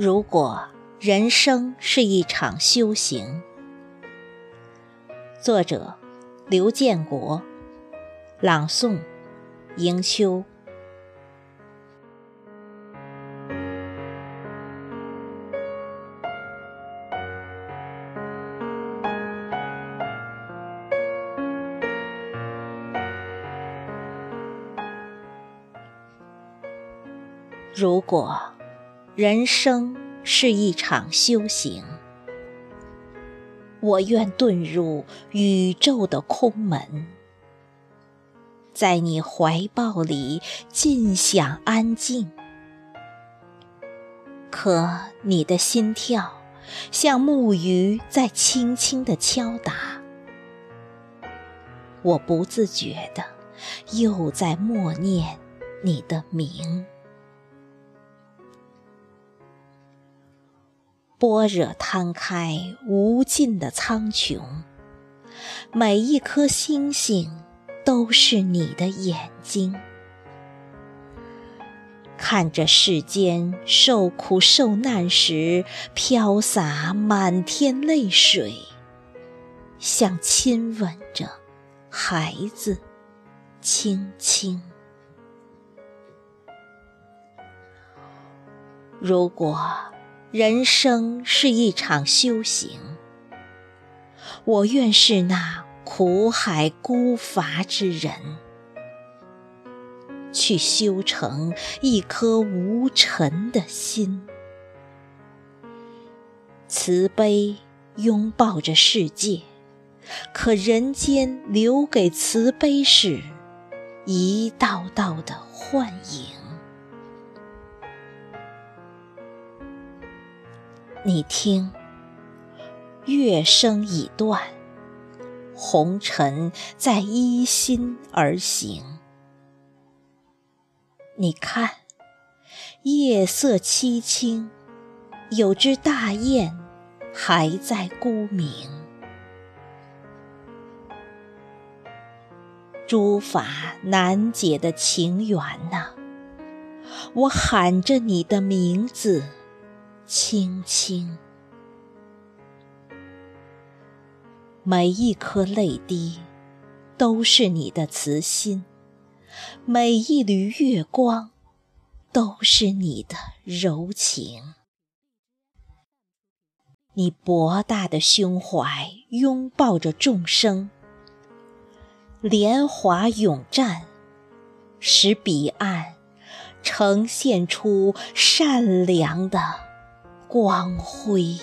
如果人生是一场修行，作者刘建国，朗诵迎秋。如果。人生是一场修行，我愿遁入宇宙的空门，在你怀抱里尽享安静。可你的心跳像木鱼在轻轻地敲打，我不自觉的又在默念你的名。般若摊开无尽的苍穹，每一颗星星都是你的眼睛，看着世间受苦受难时飘洒满天泪水，像亲吻着孩子，轻轻。如果。人生是一场修行，我愿是那苦海孤筏之人，去修成一颗无尘的心，慈悲拥抱着世界，可人间留给慈悲是一道道的幻影。你听，乐声已断，红尘在依心而行。你看，夜色凄清，有只大雁还在孤鸣。诸法难解的情缘呐，我喊着你的名字。轻轻，每一颗泪滴都是你的慈心，每一缕月光都是你的柔情。你博大的胸怀拥抱着众生，莲华永绽，使彼岸呈现出善良的。光辉。